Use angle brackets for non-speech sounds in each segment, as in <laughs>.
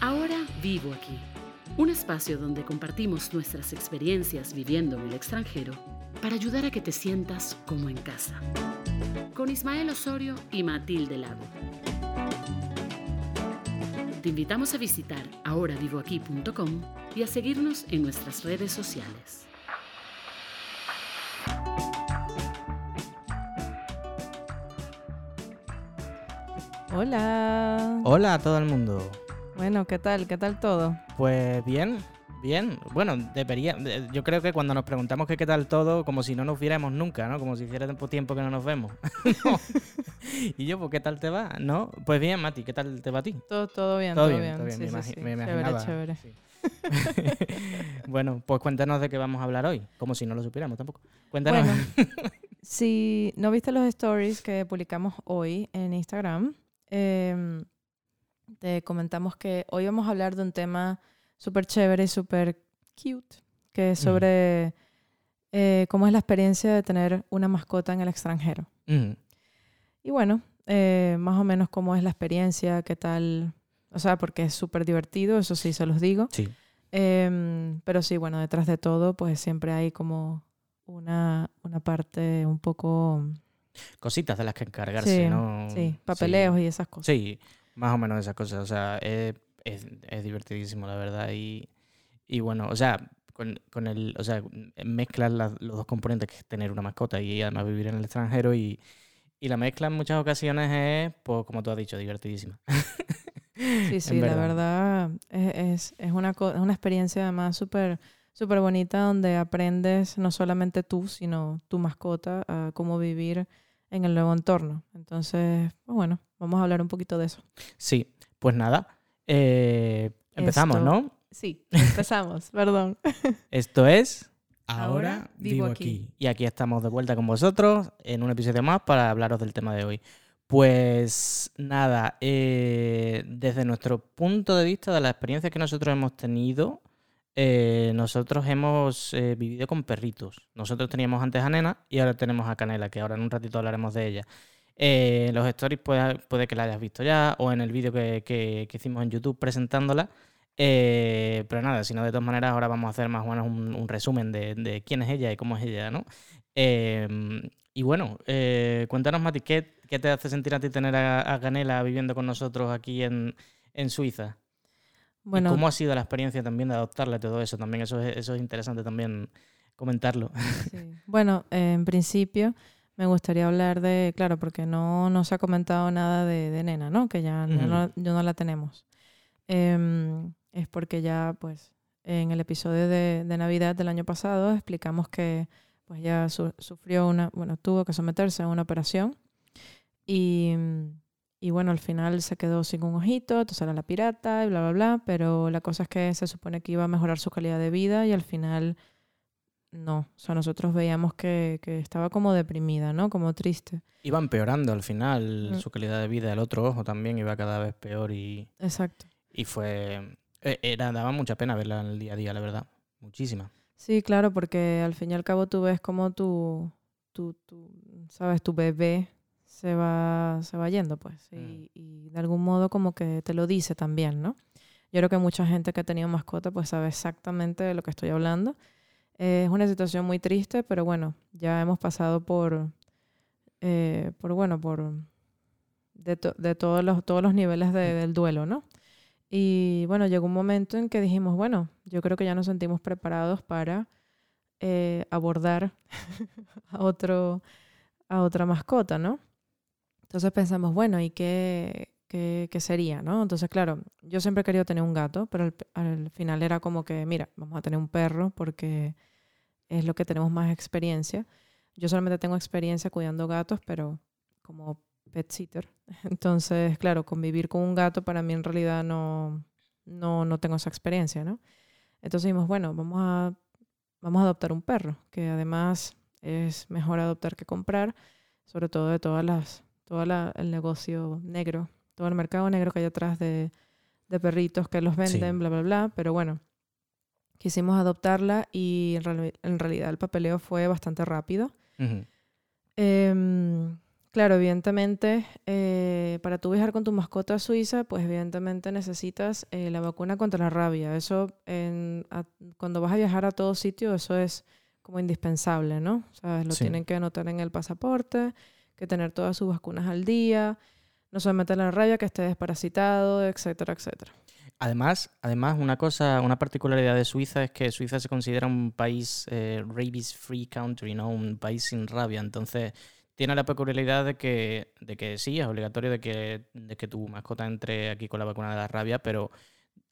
Ahora vivo aquí. Un espacio donde compartimos nuestras experiencias viviendo en el extranjero para ayudar a que te sientas como en casa. Con Ismael Osorio y Matilde Lago. Te invitamos a visitar ahoravivoaquí.com y a seguirnos en nuestras redes sociales. Hola. Hola a todo el mundo. Bueno, ¿qué tal? ¿Qué tal todo? Pues bien, bien. Bueno, debería. de- Yo creo que cuando nos preguntamos que qué tal todo, como si no nos viéramos nunca, ¿no? Como si hiciera tiempo, tiempo que no nos vemos. <laughs> No. y yo, pues, ¿qué tal te va? ¿No? Pues bien, Mati, ¿qué tal te va a ti? Todo, todo bien, Todo todo, bien, todo bien, Sí, me sí, sí. me Chévere, imaginaba. chévere. Sí. <laughs> bueno, pues cuéntanos de qué vamos a hablar hoy. Como si no lo supiéramos tampoco. Cuéntanos. Bueno, <laughs> si no viste los stories que publicamos hoy en Instagram, em, te comentamos que hoy vamos a hablar de un tema súper chévere y súper cute, que es sobre eh, cómo es la experiencia de tener una mascota en el extranjero. Mm, Y bueno, eh, más o menos cómo es la experiencia, qué tal, o sea, porque es súper divertido, eso sí se los digo. sí. Em, pero sí, bueno, detrás de todo, pues siempre hay como una, una parte un poco... Cositas de las que encargarse, sí, ¿no? sí, papeleos y esas cosas. Sí, más o menos esas cosas. O sea, es, es, es divertidísimo, la verdad. Y, y bueno, o sea, con, con el, o sea, mezclas las- los dos componentes que es tener una mascota y además vivir en el extranjero y, y la mezcla en muchas ocasiones es, pues como tú has dicho, divertidísima. <laughs> Sí, sí, la verdad es, es, una, es una experiencia además súper súper bonita donde aprendes no solamente tú, sino tu mascota a cómo vivir en el nuevo entorno. Entonces, pues bueno, vamos a hablar un poquito de eso. Sí, pues nada, eh, empezamos, Esto- ¿no? Sí, empezamos, <laughs> perdón. Esto es... Ahora vivo aquí. Y aquí estamos de vuelta con vosotros en un episodio más para hablaros del tema de hoy. Pues nada, eh, desde nuestro punto de vista de la experiencia que nosotros hemos tenido, eh, nosotros hemos eh, vivido con perritos. Nosotros teníamos antes a Nena y ahora tenemos a Canela, que ahora en un ratito hablaremos de ella. Eh, los stories puede, que la hayas visto ya o en el vídeo que, hicimos en YouTube presentándola. Eh, pero nada, si no, de todas maneras, ahora vamos a hacer más o menos un, resumen de, quién es ella y cómo es ella, ¿no? Eh, y bueno, cuéntanos, Mati, ¿qué, te hace sentir a ti tener a, Canela viviendo con nosotros aquí en Suiza? Bueno, ¿Y cómo ha sido la experiencia también de adoptarla y todo eso? También eso es, eso es interesante también comentarlo. Sí. Bueno, eh, en principio me gustaría hablar de, claro, porque no, no se ha comentado nada de, de Nena, ¿no? Que ya, ya Ujú. no, ya no la tenemos. Em, es porque ya, pues, en el episodio de, de Navidad del año pasado explicamos que, pues, ya su- sufrió una, bueno, tuvo que someterse a una operación y, y, bueno, al final se quedó sin un ojito, entonces era la pirata y bla, bla, bla, pero la cosa es que se supone que iba a mejorar su calidad de vida y al final no, o sea, nosotros veíamos que, que estaba como deprimida, ¿no? Como triste. Iba empeorando al final Mm. su calidad de vida. El otro ojo también iba cada vez peor y, Exacto. y fue... eh, Era, daba mucha pena verla en el día a día, la verdad. Muchísima. Sí, claro, porque al fin y al cabo tú ves como tu, tu, tu sabes, tu bebé se va, se va yendo, pues. Y, y de algún modo como que te lo dice también, ¿no? Yo creo que mucha gente que ha tenido mascota pues sabe exactamente de lo que estoy hablando. Eh, es una situación muy triste, pero bueno, ya hemos pasado por, eh, por bueno, por de, to- de todos, los, todos los niveles de- del duelo, ¿no? Y bueno, llegó un momento en que dijimos, bueno, yo creo que ya nos sentimos preparados para eh, abordar <laughs> a, otro, a otra mascota, ¿no? Entonces pensamos, bueno, ¿y qué, qué, qué sería, no? Entonces, claro, yo siempre he querido tener un gato, pero al, al final era como que, mira, vamos a tener un perro porque es lo que tenemos más experiencia. Yo solamente tengo experiencia cuidando gatos, pero como pet sitter. <laughs> Entonces, claro, convivir con un gato para mí en realidad no, no, no tengo esa experiencia, ¿no? Entonces dijimos, bueno, vamos a, vamos a adoptar un perro, que además es mejor adoptar que comprar, sobre todo de todas las, todo la- el negocio negro, todo el mercado negro que hay atrás de, de perritos que los venden, Sí. bla, bla, bla. Pero bueno, quisimos adoptarla y en, reali- en realidad el papeleo fue bastante rápido. Ujú. Em, Claro, evidentemente, eh, para tú viajar con tu mascota a Suiza, pues evidentemente necesitas eh, la vacuna contra la rabia. Eso, en- a- cuando vas a viajar a todo sitio, eso es como indispensable, ¿no? ¿Sabes? Lo Sí. tienen que anotar en el pasaporte, que tener todas sus vacunas al día, no solamente la rabia, que esté desparasitado, etcétera, etcétera. Además, además, una cosa, una particularidad de Suiza es que Suiza se considera un país eh, rabies free country, ¿no? Un país sin rabia. Entonces, tiene la peculiaridad de que, de que sí, es obligatorio de que, de que tu mascota entre aquí con la vacuna de la rabia, pero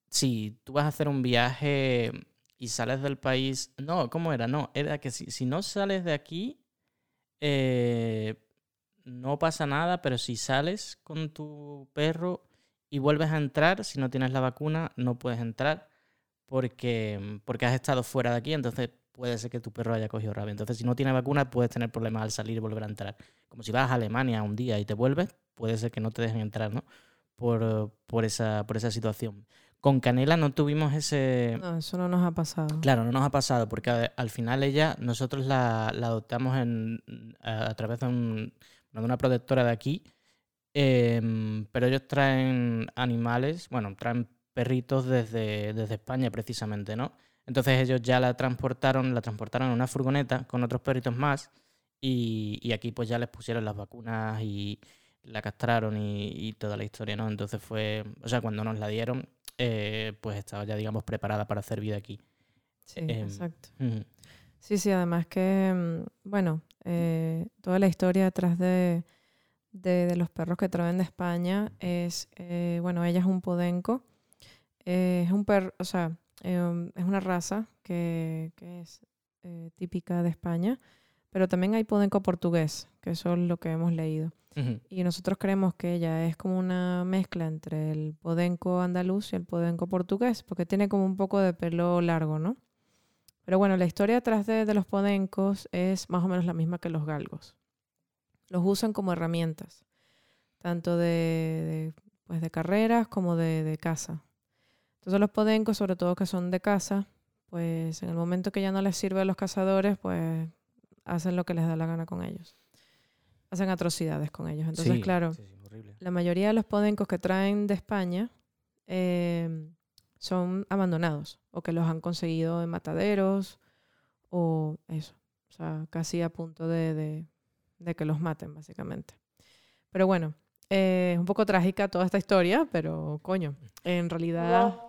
si tú vas a hacer un viaje y sales del país. No, ¿cómo era? No, era que si, si no sales de aquí, eh, no pasa nada, pero si sales con tu perro y vuelves a entrar, si no tienes la vacuna, no puedes entrar porque, porque has estado fuera de aquí, entonces puede ser que tu perro haya cogido rabia. Entonces, si no tienes vacuna, puedes tener problemas al salir y volver a entrar. Como si vas a Alemania un día y te vuelves, puede ser que no te dejen entrar, ¿no? Por, por, esa, por esa situación. Con Canela no tuvimos ese... No, eso no nos ha pasado. Claro, no nos ha pasado, porque al final ella, nosotros la, la adoptamos en, a, a través de, un- bueno, de una protectora de aquí, em, pero ellos traen animales, bueno, traen perritos desde, desde España precisamente, ¿no? Entonces ellos ya la transportaron, la transportaron en una furgoneta con otros perritos más y, y aquí pues ya les pusieron las vacunas y la castraron y, y toda la historia, ¿no? Entonces fue, o sea, cuando nos la dieron, eh, pues estaba ya, digamos, preparada para hacer vida aquí. Sí, em, exacto. Sí, sí, además que, mm, bueno, eh, toda la historia detrás de, de, de los perros que traen de España es, eh, bueno, ella es un podenco, eh, es un perro, o sea, eh, es una raza que, que es eh, típica de España, pero también hay podenco portugués, que eso es lo que hemos leído. Ujú. Y nosotros creemos que ella es como una mezcla entre el podenco andaluz y el podenco portugués, porque tiene como un poco de pelo largo, ¿no? Pero bueno, la historia detrás de, de los podencos es más o menos la misma que los galgos. Los usan como herramientas, tanto de, de, pues de carreras como de, de caza. Entonces los podencos, sobre todo que son de caza, pues en el momento que ya no les sirve a los cazadores, pues hacen lo que les da la gana con ellos. Hacen atrocidades con ellos. Entonces, Sí, claro, sí, la mayoría de los podencos que traen de España eh, son abandonados o que los han conseguido en mataderos o eso. O sea, casi a punto de, de- de que los maten, básicamente. Pero bueno, eh, es un poco trágica toda esta historia, pero coño, en realidad... <laughs>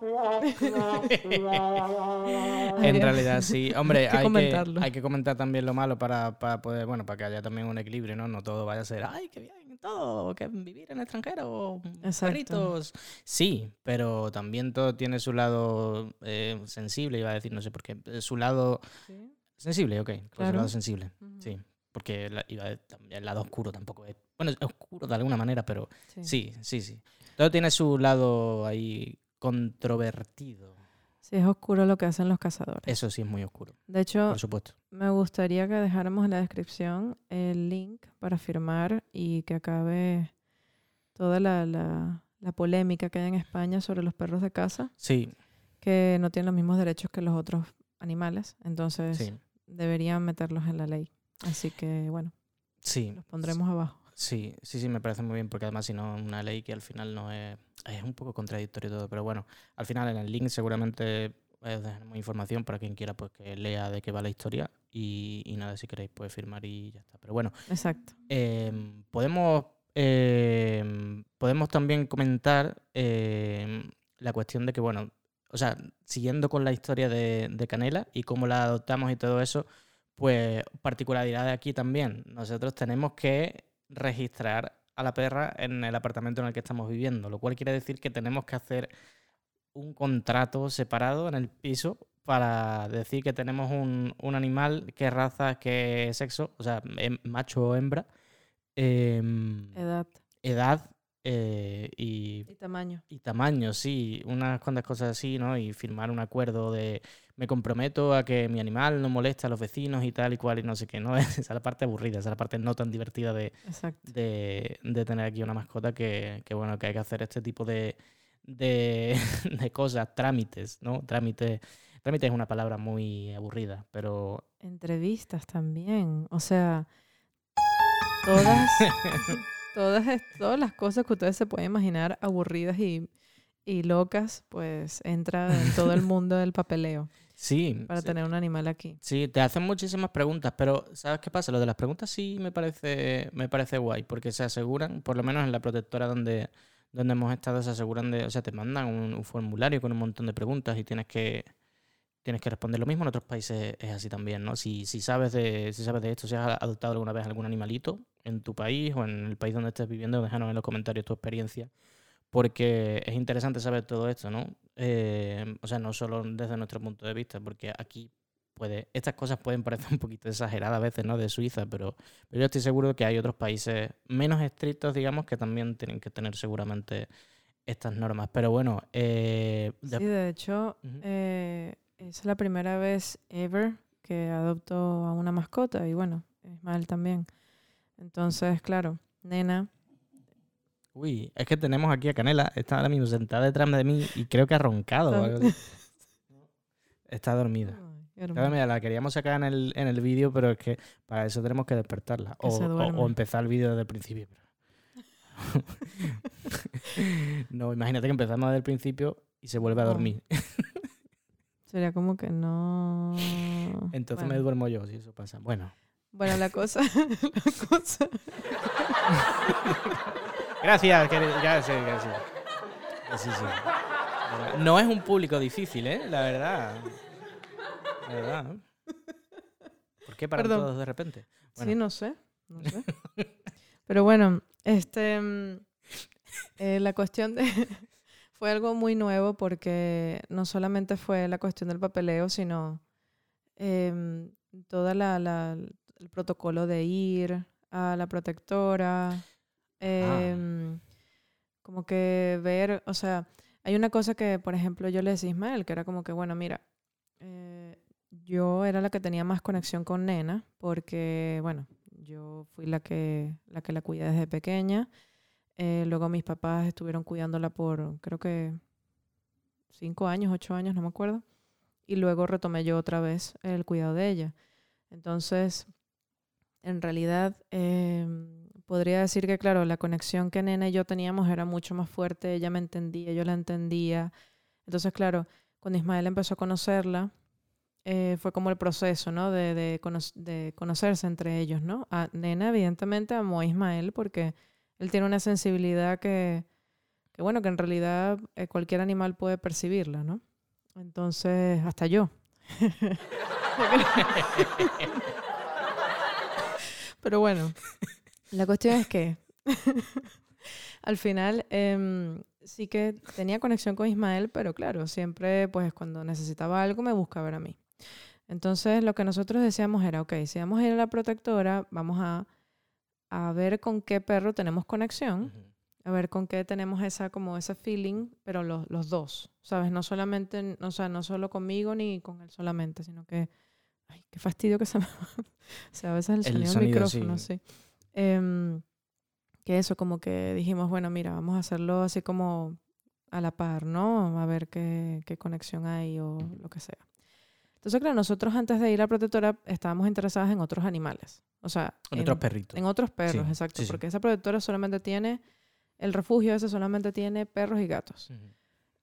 En realidad sí. Hombre, <laughs> Hay que hay, que, hay que comentar también lo malo para, para poder, bueno, para que haya también un equilibrio, ¿no? No todo vaya a ser, ay, qué bien, todo, que vivir en el extranjero, Exacto. perritos. Sí, pero también todo tiene su lado eh, sensible, iba a decir, no sé por qué. eh, Su lado Sí. sensible, ok. pues su lado sensible, sí. Porque la- iba a el lado oscuro tampoco es. Bueno, es oscuro de alguna manera, pero Sí. sí, sí, sí. Todo tiene su lado ahí controvertido. Sí, es oscuro lo que hacen los cazadores. Eso sí es muy oscuro, De hecho, por supuesto. Me gustaría que dejáramos en la descripción el link para firmar y que acabe toda la, la- la polémica que hay en España sobre los perros de casa, Sí, que no tienen los mismos derechos que los otros animales. Entonces sí, deberían meterlos en la ley. Así que bueno, sí. los pondremos abajo. Sí, sí, sí, me parece muy bien, porque además si no, una ley que al final no es... Es un poco contradictorio todo, pero bueno, al final en el link seguramente eh, dejaremos información para quien quiera pues que lea de qué va la historia y, y nada, si queréis puede firmar y ya está. Pero bueno, Exacto. em, podemos, em, podemos también comentar em, la cuestión de que, bueno, o sea, siguiendo con la historia de, de Canela y cómo la adoptamos y todo eso, pues particularidad de aquí también. Nosotros tenemos que registrar a la perra en el apartamento en el que estamos viviendo, lo cual quiere decir que tenemos que hacer un contrato separado en el piso para decir que tenemos un, un animal, qué raza, qué sexo, o sea, em- macho o hembra, em, Edad edad eh, y, y tamaño. y tamaño, sí, unas cuantas cosas así, ¿no? Y firmar un acuerdo de me comprometo a que mi animal no moleste a los vecinos y tal y cual y no sé qué, ¿no? <laughs> Esa es la parte aburrida, esa es la parte no tan divertida de, de, de tener aquí una mascota que, que, bueno, que hay que hacer este tipo de, de, <laughs> de cosas, trámites, ¿no? Trámite, trámite es una palabra muy aburrida, pero Entrevistas también. O sea, todas, <laughs> todas, todas las cosas que ustedes se pueden imaginar aburridas y, y locas, pues entra en todo el mundo del papeleo Sí, para sí. tener un animal aquí. Sí, te hacen muchísimas preguntas, pero ¿sabes qué pasa? Lo de las preguntas sí me parece, me parece guay, porque se aseguran, por lo menos en la protectora donde, donde hemos estado, se aseguran de, o sea, te mandan un, un formulario con un montón de preguntas y tienes que, tienes que responder lo mismo. En otros países es así también, ¿no? Si, si sabes de, si sabes de esto, si has adoptado alguna vez algún animalito en tu país o en el país donde estés viviendo, déjanos en los comentarios tu experiencia. Porque es interesante saber todo esto, ¿no? Eh, o sea, no solo desde nuestro punto de vista, porque aquí puede, estas cosas pueden parecer <laughs> un poquito exageradas a veces, ¿no? De Suiza, pero, pero yo estoy seguro que hay otros países menos estrictos, digamos, que también tienen que tener seguramente estas normas. Pero bueno, eh, de- Sí, de hecho, eh, es la primera vez ever que adopto a una mascota y bueno, Ismael también. Entonces, claro, nena, uy, es que tenemos aquí a Canela, está ahora mismo sentada detrás de mí y creo que ha roncado. <laughs> Está dormida. Claro, mira, la queríamos sacar en el, en el vídeo, pero es que para eso tenemos que despertarla. Que O, empezar el vídeo desde el principio. <laughs> no, imagínate que empezamos desde el principio y se vuelve a No. dormir. <laughs> Sería como que no. Entonces me duermo yo, si eso pasa. Bueno, Bueno, la cosa, la cosa. Gracias, querido. Gracias, gracias. Sí, sí. No es un público difícil, ¿eh? La verdad. La verdad. ¿Por qué para Perdón. todos de repente? Sí, no sé, no sé. Pero bueno, este, mm, eh, la cuestión de <laughs> fue algo muy nuevo porque no solamente fue la cuestión del papeleo, sino em, toda la, la- el protocolo de ir a la protectora, em, como que ver, o sea, hay una cosa que, por ejemplo, yo le decía a Ismael, que era como que, bueno, mira, eh, yo era la que tenía más conexión con Nena, porque, bueno, yo fui la que la, que la cuidé desde pequeña. Eh, luego mis papás estuvieron cuidándola por, creo que, cinco años, ocho años, no me acuerdo. Y luego retomé yo otra vez el cuidado de ella. Entonces, en realidad, em, podría decir que, claro, la conexión que Nena y yo teníamos era mucho más fuerte. Ella me entendía, yo la entendía. Entonces, claro, cuando Ismael empezó a conocerla, eh, fue como el proceso, ¿no? De, de, cono- de conocerse entre ellos, ¿no? A Nena, evidentemente, amó a Ismael porque él tiene una sensibilidad que, que bueno, que en realidad eh, cualquier animal puede percibirla, ¿no? Entonces, hasta yo. <laughs> Pero bueno, la cuestión es que <laughs> al final em, sí que tenía conexión con Ismael, pero claro, siempre pues cuando necesitaba algo me buscaba ver a mí. Entonces lo que nosotros decíamos era, ok, si vamos a ir a la protectora, vamos a, a ver con qué perro tenemos conexión, a ver con qué tenemos esa como ese feeling, pero los, los dos, ¿sabes? No solamente, o sea, no solo conmigo ni con él solamente, sino que, ay, qué fastidio que se me... <laughs> o sea, a veces el El sonido del micrófono, sí. sí. Em, que eso, como que dijimos, bueno, mira, vamos a hacerlo así como a la par, ¿no? A ver qué, qué conexión hay o lo que sea. Entonces, claro, nosotros antes de ir a protectora estábamos interesadas en otros animales. O sea, Con otros perritos. en otros perros, Sí, exacto. sí, sí. Porque esa protectora solamente tiene, el refugio ese solamente tiene perros y gatos. Ujú.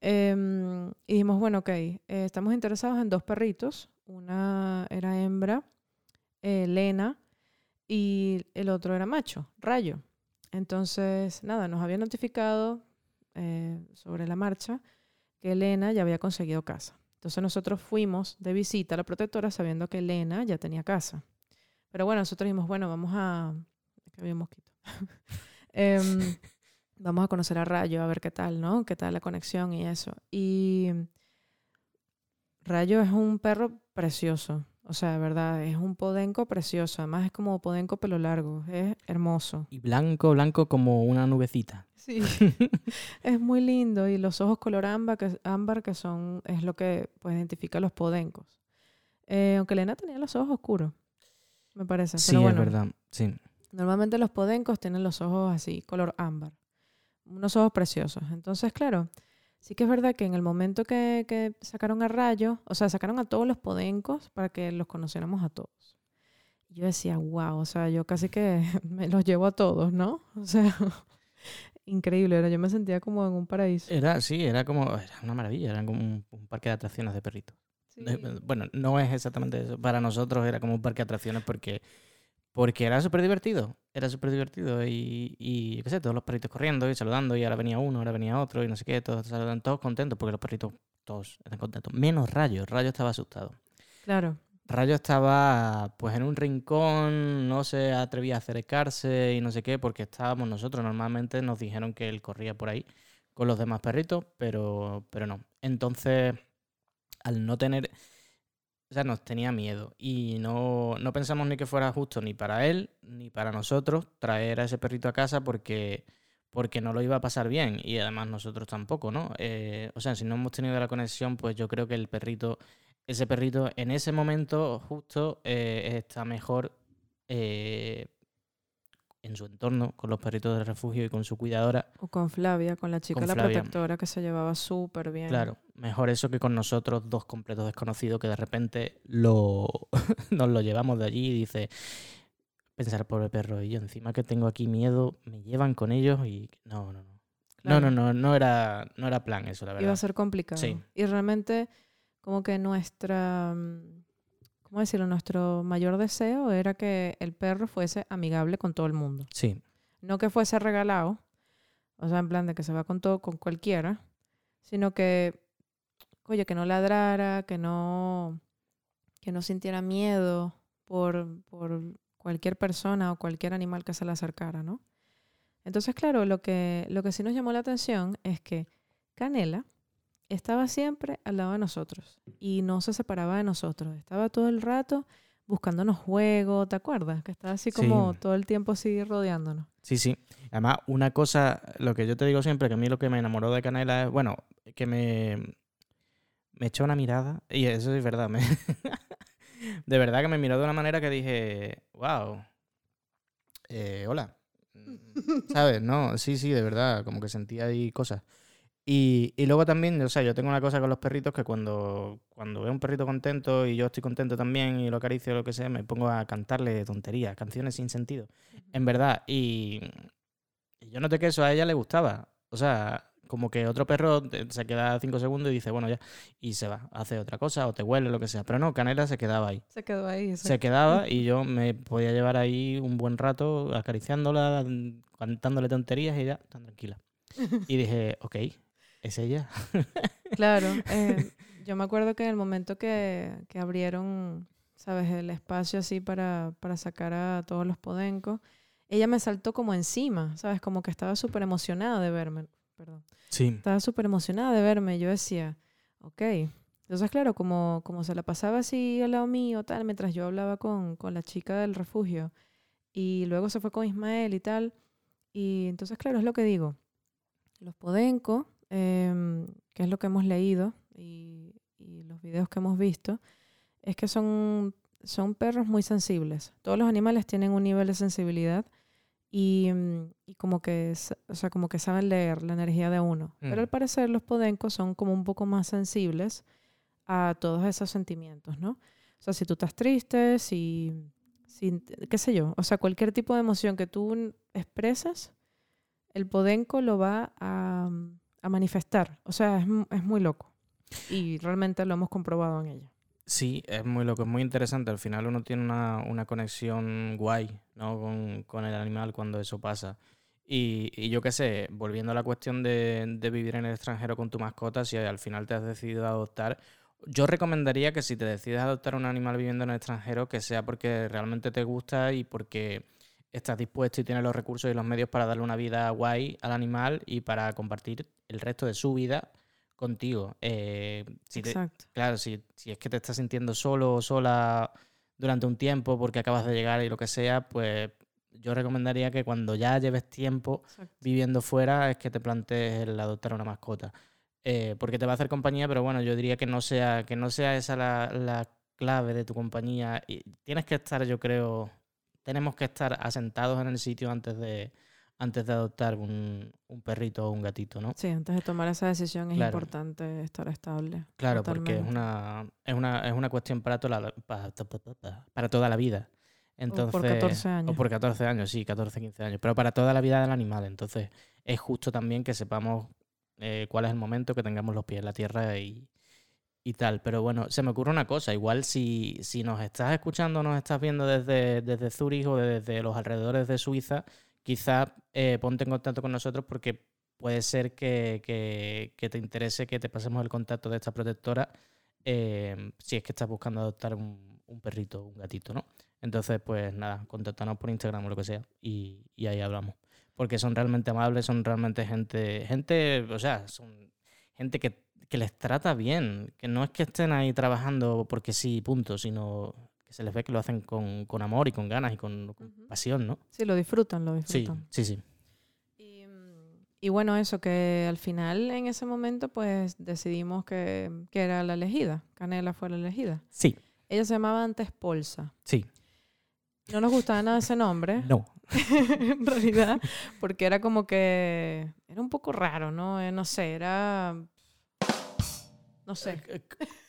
Em, y dijimos, bueno, ok, eh, estamos interesados en dos perritos. Una era hembra, eh, Lena, y el otro era macho, Rayo. Entonces, nada, nos había notificado eh, sobre la marcha que Elena ya había conseguido casa. Entonces nosotros fuimos de visita a la protectora sabiendo que Elena ya tenía casa. Pero bueno, nosotros dijimos, bueno, vamos a... Que había un mosquito. <laughs> Em, <laughs> vamos a conocer a Rayo, a ver qué tal, ¿no? Qué tal la conexión y eso. Y Rayo es un perro precioso. O sea, de verdad, es un podenco precioso. Además es como podenco pelo largo. Es hermoso. Y blanco, blanco como una nubecita. Sí. <laughs> es muy lindo. Y los ojos color ámbar, que, ámbar, que son, es lo que pues, identifica a los podencos. Eh, aunque Elena tenía los ojos oscuros, me parece. Sí, Pero bueno, es verdad. Sí. Normalmente los podencos tienen los ojos así, color ámbar. Unos ojos preciosos. Entonces, claro, sí que es verdad que en el momento que, que sacaron a Rayo, o sea, sacaron a todos los podencos para que los conociéramos a todos. yo decía, wow, o sea, yo casi que <laughs> me los llevo a todos, ¿no? <laughs> O sea, <laughs> increíble, era, yo me sentía como en un paraíso. Era, sí, era como, era una maravilla, era como un, un parque de atracciones de perritos. Sí. Bueno, no es exactamente eso. Para nosotros era como un parque de atracciones porque, porque era súper divertido. Era súper divertido y, y, yo qué sé, todos los perritos corriendo y saludando y ahora venía uno, ahora venía otro y no sé qué, todos saludan, todos contentos porque los perritos todos están contentos. Menos Rayo, Rayo estaba asustado. Claro, Rayo estaba pues en un rincón, no se atrevía a acercarse y no sé qué, porque estábamos nosotros. Normalmente nos dijeron que él corría por ahí con los demás perritos, pero, pero no. Entonces, al no tener, o sea, nos tenía miedo y no, no pensamos ni que fuera justo ni para él ni para nosotros traer a ese perrito a casa porque, porque no lo iba a pasar bien y además nosotros tampoco, ¿no? Eh, o sea, si no hemos tenido la conexión, pues yo creo que el perrito, ese perrito en ese momento justo eh, está mejor eh, en su entorno con los perritos de refugio y con su cuidadora. o con Flavia, con la chica Con la Flavia. protectora que se llevaba súper bien. Claro, mejor eso que con nosotros dos completos desconocidos que de repente lo, <laughs> nos lo llevamos de allí y dice, pensar pobre perro, y yo encima que tengo aquí miedo, me llevan con ellos y no, no, no. Claro. No, no, no, no era, no era plan eso, la Iba a verdad. ser complicado. Sí. Y realmente, como que nuestra, ¿cómo decirlo? Nuestro mayor deseo era que el perro fuese amigable con todo el mundo. Sí, No que fuese regalado, o sea, en plan de que se va con todo, con cualquiera, sino que, oye, que no ladrara, que no, que no sintiera miedo por, por cualquier persona o cualquier animal que se le acercara, ¿no? Entonces, claro, lo que, lo que sí nos llamó la atención es que Canela estaba siempre al lado de nosotros y no se separaba de nosotros. Estaba todo el rato buscándonos juego, ¿te acuerdas? Que estaba así como Sí. todo el tiempo así rodeándonos. sí, sí. Además, una cosa, lo que yo te digo siempre, que a mí lo que me enamoró de Canela es, bueno, que me, me echó una mirada, y eso es verdad, me- <laughs> de verdad que me miró de una manera que dije, wow, eh, hola. <laughs> ¿Sabes? No, sí, sí, de verdad, como que sentía ahí cosas. Y, y luego también, o sea, yo tengo una cosa con los perritos que cuando, cuando veo un perrito contento y yo estoy contento también y lo acaricio o lo que sea, me pongo a cantarle tonterías, canciones sin sentido. En verdad, y, y yo noté que eso a ella le gustaba. O sea, como que otro perro se queda cinco segundos y dice, bueno, ya, y se va, hace otra cosa o te huele, lo que sea. Pero no, Canela se quedaba ahí. Se quedó ahí. sí. Se quedaba <laughs> y yo me podía llevar ahí un buen rato acariciándola, mm, cantándole tonterías y ya, tan tranquila. <laughs> Y dije, ok, es ella. Claro. <laughs> eh, yo me acuerdo que en el momento que, que abrieron, ¿sabes? El espacio así para, para sacar a todos los podencos, ella me saltó como encima, ¿sabes? Como que estaba súper emocionada de verme. Perdón. Sí, Estaba súper emocionada de verme. Yo decía, ok. Entonces, claro, como, como se la pasaba así al lado mío, tal, mientras yo hablaba con, con la chica del refugio, y luego se fue con Ismael y tal. Y entonces, claro, es lo que digo. Los podencos, em, que es lo que hemos leído y, y los videos que hemos visto, es que son, son perros muy sensibles. Todos los animales tienen un nivel de sensibilidad y, mm, y como que, o sea, como que saben leer la energía de uno. Pero al Mm. parecer los podencos son como un poco más sensibles a todos esos sentimientos, ¿no? O sea, si tú estás triste, si, si, qué sé yo, o sea, cualquier tipo de emoción que tú expresas, el podenco lo va a, a manifestar. O sea, es, es muy loco. Y realmente lo hemos comprobado en ella. Sí, es muy loco, es muy interesante. Al final uno tiene una, una conexión guay, ¿no? Con, con el animal cuando eso pasa. Y, y yo qué sé, volviendo a la cuestión de, de vivir en el extranjero con tu mascota, si al final te has decidido adoptar, yo recomendaría que si te decides adoptar un animal viviendo en el extranjero, que sea porque realmente te gusta y porque estás dispuesto y tienes los recursos y los medios para darle una vida guay al animal y para compartir el resto de su vida contigo. Eh, si te- Exacto. Claro, si, si es que te estás sintiendo solo o sola durante un tiempo porque acabas de llegar y lo que sea, pues yo recomendaría que cuando ya lleves tiempo exacto. viviendo fuera es que te plantees el adoptar una mascota. Eh, porque te va a hacer compañía, pero bueno, yo diría que no sea, que no sea esa la, la clave de tu compañía. Y tienes que estar, yo creo, tenemos que estar asentados en el sitio antes de, antes de adoptar un, un perrito o un gatito, ¿no? Sí, antes de tomar esa decisión es Claro. importante estar estable. Claro, porque es una, es una, es una cuestión para toda la, para, para toda la vida. Entonces, por 14 años. O por 14 años, sí, 14, 15 años. Pero para toda la vida del animal. Entonces, es justo también que sepamos eh, cuál es el momento, que tengamos los pies en la tierra y, y tal. Pero bueno, se me ocurre una cosa. Igual si, si nos estás escuchando, nos estás viendo desde, desde Zúrich o desde los alrededores de Suiza, quizás eh, ponte en contacto con nosotros porque puede ser que, que, te interese que te pasemos el contacto de esta protectora eh, si es que estás buscando adoptar un, un perrito un gatito, ¿no? Entonces, pues nada, contáctanos por Instagram o lo que sea y, y ahí hablamos. Porque son realmente amables, son realmente gente, gente, o sea, son gente que, que les trata bien, que no es que estén ahí trabajando porque sí, punto, sino que se les ve que lo hacen con, con amor y con ganas y con, pasión, ¿no? Sí, lo disfrutan, lo Sí, disfrutan. sí, sí. Y, mm, y bueno, eso, que al final en ese momento pues decidimos que, que era la elegida, Canela fue la elegida. Sí, Ella se llamaba antes Polsa. sí. No nos gustaba nada ese nombre, <laughs> No. <laughs> en realidad, porque era como que era un poco raro, ¿no? Eh, no sé, era... No sé.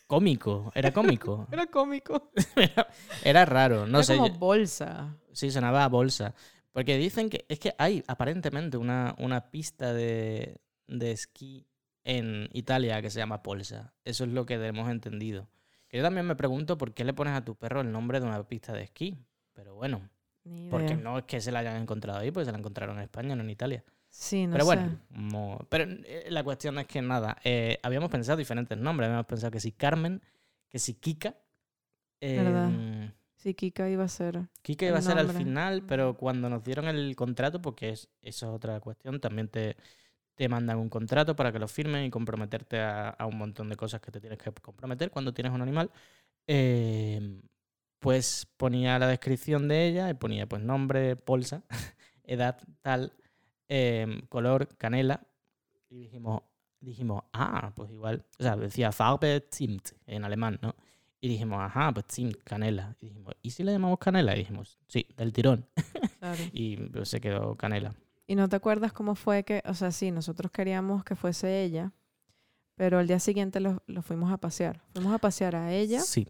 Cómico, era cómico. <laughs> Era cómico. <laughs> era, era raro, no era sé. como bolsa. Sí, sonaba a bolsa. Porque dicen que es que hay aparentemente una, una pista de, de esquí en Italia que se llama Polsa. Eso es lo que hemos entendido. Que yo también me pregunto por qué le pones a tu perro el nombre de una pista de esquí. Pero bueno, porque no es que se la hayan encontrado ahí, pues se la encontraron en España, no en Italia. Sí, no pero sé. bueno, pero eh, la cuestión es que nada, eh, habíamos pensado diferentes nombres. Habíamos pensado que si Carmen, que si Kika. ¿Verdad? em, Sí, Kika iba a ser. Kika iba a ser al final, pero cuando nos dieron el contrato, porque es, eso es otra cuestión, también te, te mandan un contrato para que lo firmen y comprometerte a, a un montón de cosas que te tienes que comprometer cuando tienes un animal. Eh, pues ponía la descripción de ella y ponía pues nombre, polsa, <laughs> edad tal, eh, color, canela. Y dijimos, dijimos, ah, pues igual, o sea, decía Farbe Zimt en alemán, ¿no? Y dijimos, ajá, pues Zimt, canela. Y dijimos, ¿y si le llamamos canela? Y dijimos, sí, del tirón. Claro. <laughs> Y pues, se quedó canela. ¿Y no te acuerdas cómo fue que, o sea, sí, nosotros queríamos que fuese ella, pero al día siguiente lo, lo fuimos a pasear. Fuimos a pasear a ella Sí,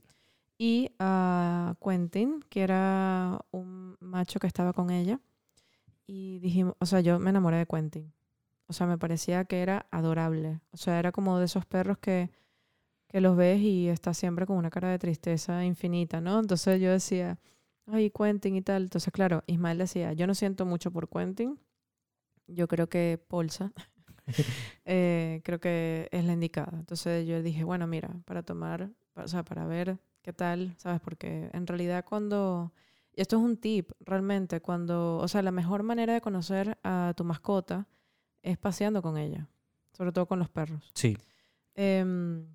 y a Quentin, que era un macho que estaba con ella. Y dijimos, o sea, yo me enamoré de Quentin. O sea, me parecía que era adorable. O sea, era como de esos perros que, que los ves y está siempre con una cara de tristeza infinita, ¿no? Entonces yo decía, ay, Quentin y tal. Entonces, claro, Ismael decía, yo no siento mucho por Quentin. Yo creo que Polsa, <laughs> eh, creo que es la indicada. Entonces yo dije, bueno, mira, para tomar, o sea, para ver qué tal, ¿sabes? Porque en realidad cuando, y esto es un tip, realmente, cuando, o sea, la mejor manera de conocer a tu mascota es paseando con ella, sobre todo con los perros. sí. Em,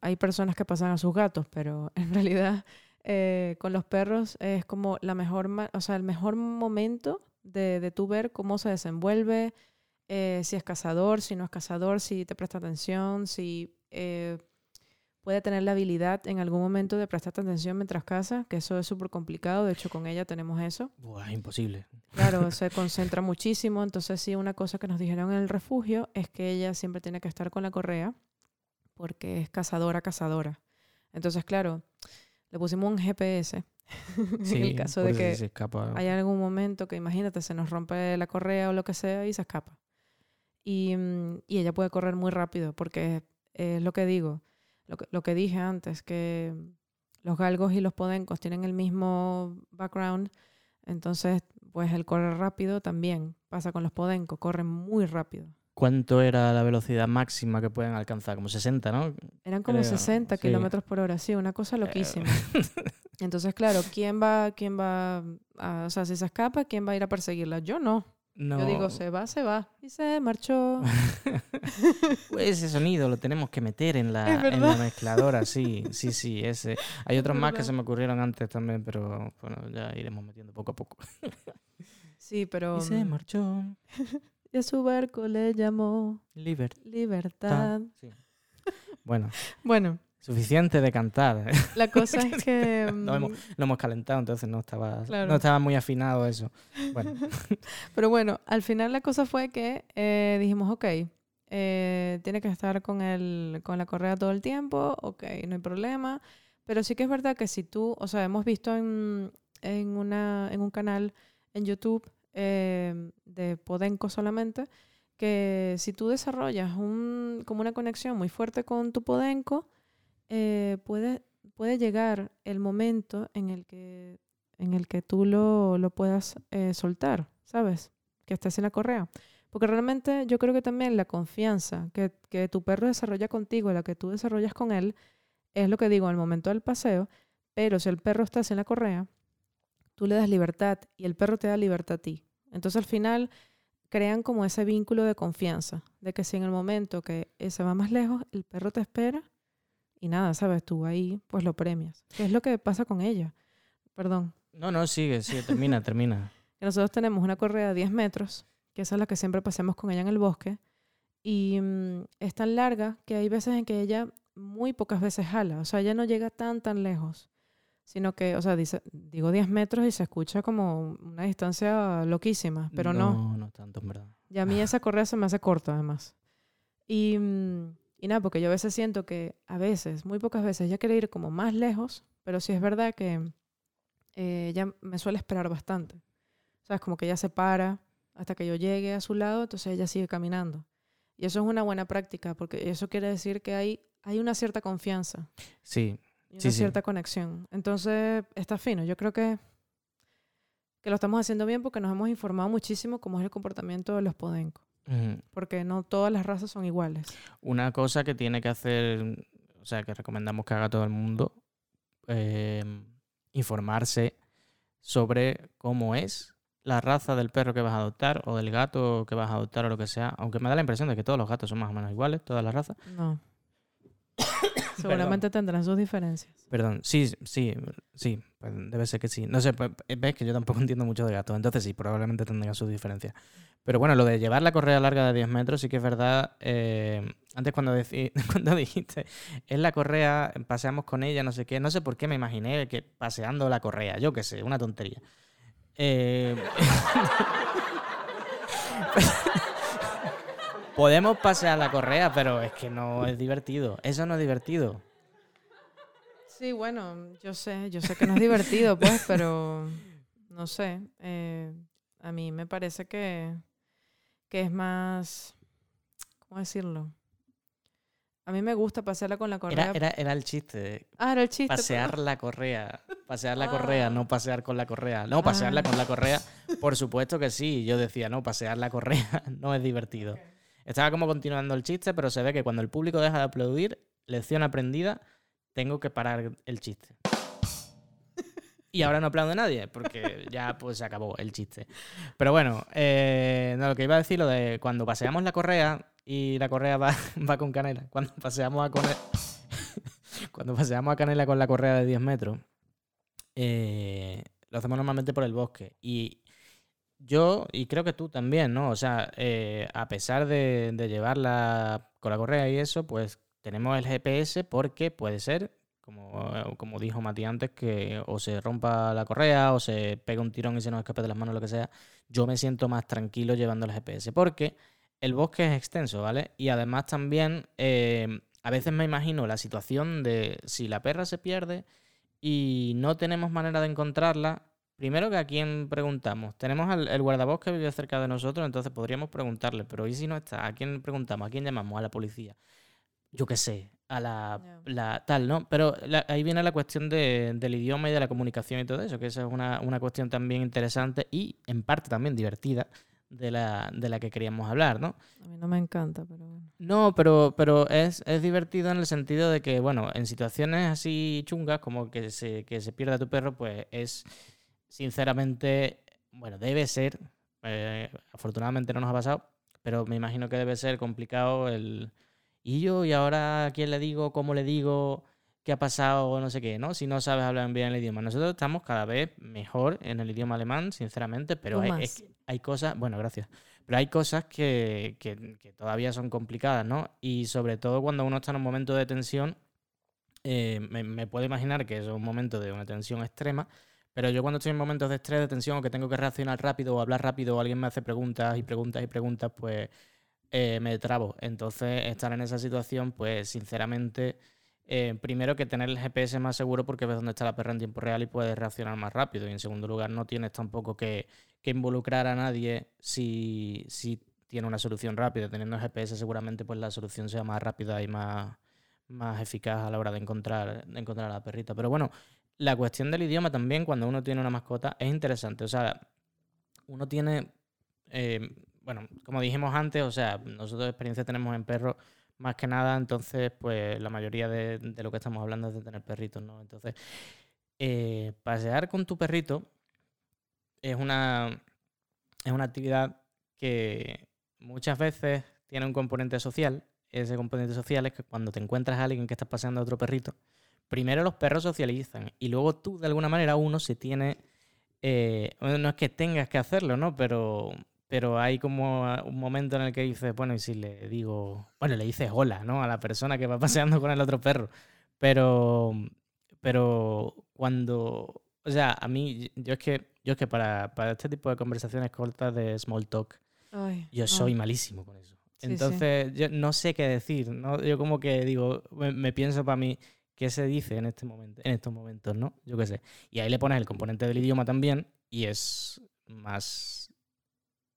hay personas que pasan a sus gatos, pero <laughs> en realidad eh, con los perros es como la mejor, o sea, el mejor momento de, de tú ver cómo se desenvuelve, eh, si es cazador, si no es cazador, si te presta atención, si eh, puede tener la habilidad en algún momento de prestarte atención mientras caza, que eso es súper complicado, de hecho con ella tenemos eso. Buah, imposible. Claro, <laughs> se concentra muchísimo. Entonces, sí, una cosa que nos dijeron en el refugio es que ella siempre tiene que estar con la correa porque es cazadora, cazadora. Entonces, claro, le pusimos un GPS Sí, <laughs> en el caso de que se escapa. hay algún momento que, imagínate, se nos rompe la correa o lo que sea y se escapa. Y, mm, y ella puede correr muy rápido porque es lo que digo, lo que, lo que dije antes, que los galgos y los podencos tienen el mismo background, entonces pues el correr rápido también pasa con los podencos, corren muy rápido. ¿Cuánto era la velocidad máxima que pueden alcanzar? Como 60, ¿no? Eran como Creo, 60 sí. kilómetros por hora, sí, una cosa loquísima. <laughs> Entonces, claro, ¿quién va, quién va, a- o sea, si se escapa, ¿quién va a ir a perseguirla? Yo no. No. Yo digo, se va, se va. Y se marchó. <laughs> Ese sonido lo tenemos que meter en la, en la mezcladora, sí, sí, sí, ese. Hay otros más que se me ocurrieron antes también, pero bueno, ya iremos metiendo poco a poco. Sí, pero Y se mm, marchó. <laughs> y a su barco le llamó Libertad. Libertad. Sí. Bueno, Bueno, suficiente de cantar. <laughs> la cosa es que... <laughs> No mm, Lo hemos calentado, entonces no estaba, Claro. no estaba muy afinado eso. Bueno, <laughs> Pero bueno, al final la cosa fue que eh, dijimos, ok, eh, tiene que estar con, el, con la correa todo el tiempo, ok, no hay problema. Pero sí que es verdad que si tú, o sea, hemos visto en, en, una, en un canal en YouTube eh, de Podenco solamente, que si tú desarrollas un, como una conexión muy fuerte con tu Podenco, eh, puede, puede llegar el momento en el que, en el que tú lo, lo puedas eh, soltar, ¿sabes? Que estés en la correa. Porque realmente yo creo que también la confianza que, que tu perro desarrolla contigo, la que tú desarrollas con él, es lo que digo al momento del paseo, pero si el perro está en la correa, tú le das libertad y el perro te da libertad a ti. Entonces al final crean como ese vínculo de confianza, de que si en el momento que se va más lejos, el perro te espera y nada, sabes, tú ahí pues lo premias. ¿Qué es lo que pasa con ella? Perdón. No, no, sigue, sigue, termina, termina. <laughs> Nosotros tenemos una correa de 10 metros, que esa es la que siempre pasemos con ella en el bosque, y mm, es tan larga que hay veces en que ella muy pocas veces jala, o sea, ella no llega tan, tan lejos, sino que, o sea, dice, digo 10 metros y se escucha como una distancia loquísima, pero no. No, no tanto, en verdad. Y a mí esa correa se me hace corta, además. Y, mm, y nada, porque yo a veces siento que, a veces, muy pocas veces, ella quiere ir como más lejos, pero sí es verdad que eh, ella me suele esperar bastante. O sea, es como que ella se para hasta que yo llegue a su lado, entonces ella sigue caminando. Y eso es una buena práctica, porque eso quiere decir que hay, hay una cierta confianza. Sí. Y una Sí, sí. cierta conexión. Entonces, está fino. Yo creo que, que lo estamos haciendo bien porque nos hemos informado muchísimo cómo es el comportamiento de los podencos. Porque no todas las razas son iguales. Una cosa que tiene que hacer, o sea, que recomendamos que haga todo el mundo, eh, informarse sobre cómo es la raza del perro que vas a adoptar o del gato que vas a adoptar o lo que sea. Aunque me da la impresión de que todos los gatos son más o menos iguales, todas las razas. No. <coughs> <laughs> Seguramente tendrán sus diferencias. Perdón, sí, sí, sí, pues debe ser que sí. No sé, pues, eh, ves que yo tampoco <laughs> entiendo mucho de gatos, entonces sí, probablemente tendrán sus diferencias. Pero bueno, lo de llevar la correa larga de 10 metros sí que es verdad. eh, antes cuando, decí- <laughs> cuando dijiste, es la correa, paseamos con ella, no sé qué, no sé por qué me imaginé que paseando la correa, yo qué sé, una tontería. Eh, Podemos pasear la correa, pero es que no es divertido. Eso no es divertido. Sí, bueno, yo sé, yo sé que no es divertido, <laughs> pues, pero no sé. eh, a mí me parece que, que es más, ¿cómo decirlo? A mí me gusta pasearla con la correa. Era, era, era el chiste. ah, era el chiste. Pasear la correa. Pasear la Ah. correa, no pasear con la correa. No, pasearla Ah. con la correa, por supuesto que sí. Yo decía, no, pasear la correa <laughs> no es divertido. Estaba como continuando el chiste, pero se ve que cuando el público deja de aplaudir, lección aprendida, tengo que parar el chiste. Y ahora no aplaude nadie, porque ya pues se acabó el chiste. Pero bueno, eh, no, lo que iba a decir, lo de cuando paseamos la correa y la correa va, <laughs> va con canela. Cuando paseamos a Canela, cuando paseamos a Canela con la correa de 10 metros, eh, lo hacemos normalmente por el bosque. Y yo, y creo que tú también, ¿no? O sea, eh, a pesar de, llevarla con la correa y eso, pues tenemos el GPS porque puede ser, como, como dijo Mati antes, que o se rompa la correa o se pega un tirón y se nos escape de las manos, lo que sea. Yo me siento más tranquilo llevando el GPS porque el bosque es extenso, ¿vale? Y además también eh, a veces me imagino la situación de si la perra se pierde y no tenemos manera de encontrarla, primero que a quién preguntamos. Tenemos al el guardabosque que vive cerca de nosotros, entonces podríamos preguntarle, pero ¿y si no está? ¿A quién preguntamos? ¿A quién llamamos? ¿A la policía? Yo qué sé, a la, tal, ¿no? Pero la- ahí viene la cuestión de- del idioma y de la comunicación y todo eso, que esa es una, una cuestión también interesante y en parte también divertida de la, de la que queríamos hablar, ¿no? A mí no me encanta, pero bueno. No, pero, pero es, es divertido en el sentido de que, bueno, en situaciones así chungas, como que se, que se pierda tu perro, pues es, sinceramente, bueno, debe ser, eh, afortunadamente no nos ha pasado, pero me imagino que debe ser complicado el... ¿Y yo? ¿Y ahora a quién le digo? ¿Cómo le digo? ¿Qué ha pasado? O no sé qué, ¿no? Si no sabes hablar bien el idioma. Nosotros estamos cada vez mejor en el idioma alemán, sinceramente, pero hay, es hay cosas, bueno, gracias. Pero hay cosas que, que- que todavía son complicadas, ¿no? Y sobre todo cuando uno está en un momento de tensión, eh, me, me puedo imaginar que es un momento de una tensión extrema, pero yo cuando estoy en momentos de estrés, de tensión, o que tengo que reaccionar rápido o hablar rápido, o alguien me hace preguntas y preguntas y preguntas, pues eh, me trabo. Entonces, estar en esa situación, pues sinceramente, eh, primero que tener el GPS más seguro porque ves dónde está la perra en tiempo real y puedes reaccionar más rápido. Y en segundo lugar, no tienes tampoco que, que involucrar a nadie si, si tiene una solución rápida. Teniendo el GPS seguramente pues la solución sea más rápida y más, más eficaz a la hora de encontrar, de encontrar a la perrita. Pero bueno, la cuestión del idioma también cuando uno tiene una mascota es interesante. O sea, uno tiene, eh, bueno, como dijimos antes, o sea, nosotros experiencia tenemos en perros más que nada, entonces, pues la mayoría de, lo que estamos hablando es de tener perritos, ¿no? Entonces, eh, pasear con tu perrito es una, es una actividad que muchas veces tiene un componente social. Ese componente social es que cuando te encuentras a alguien que está paseando a otro perrito, primero los perros socializan y luego tú, de alguna manera, uno se tiene... eh, no es que tengas que hacerlo, ¿no? Pero, pero hay como un momento en el que dices, bueno, y si le digo, bueno, le dices hola, ¿no? A la persona que va <laughs> paseando con el otro perro. Pero, pero cuando, o sea, a mí, yo es que, yo es que para, para este tipo de conversaciones cortas de small talk, Ay, yo soy malísimo con eso. Sí, sí. Entonces, yo no sé qué decir, ¿no? Yo como que digo, me, me pienso para mí, ¿qué se dice en, este momento, en estos momentos, no? Yo qué sé. Y ahí le pones el componente del idioma también y es más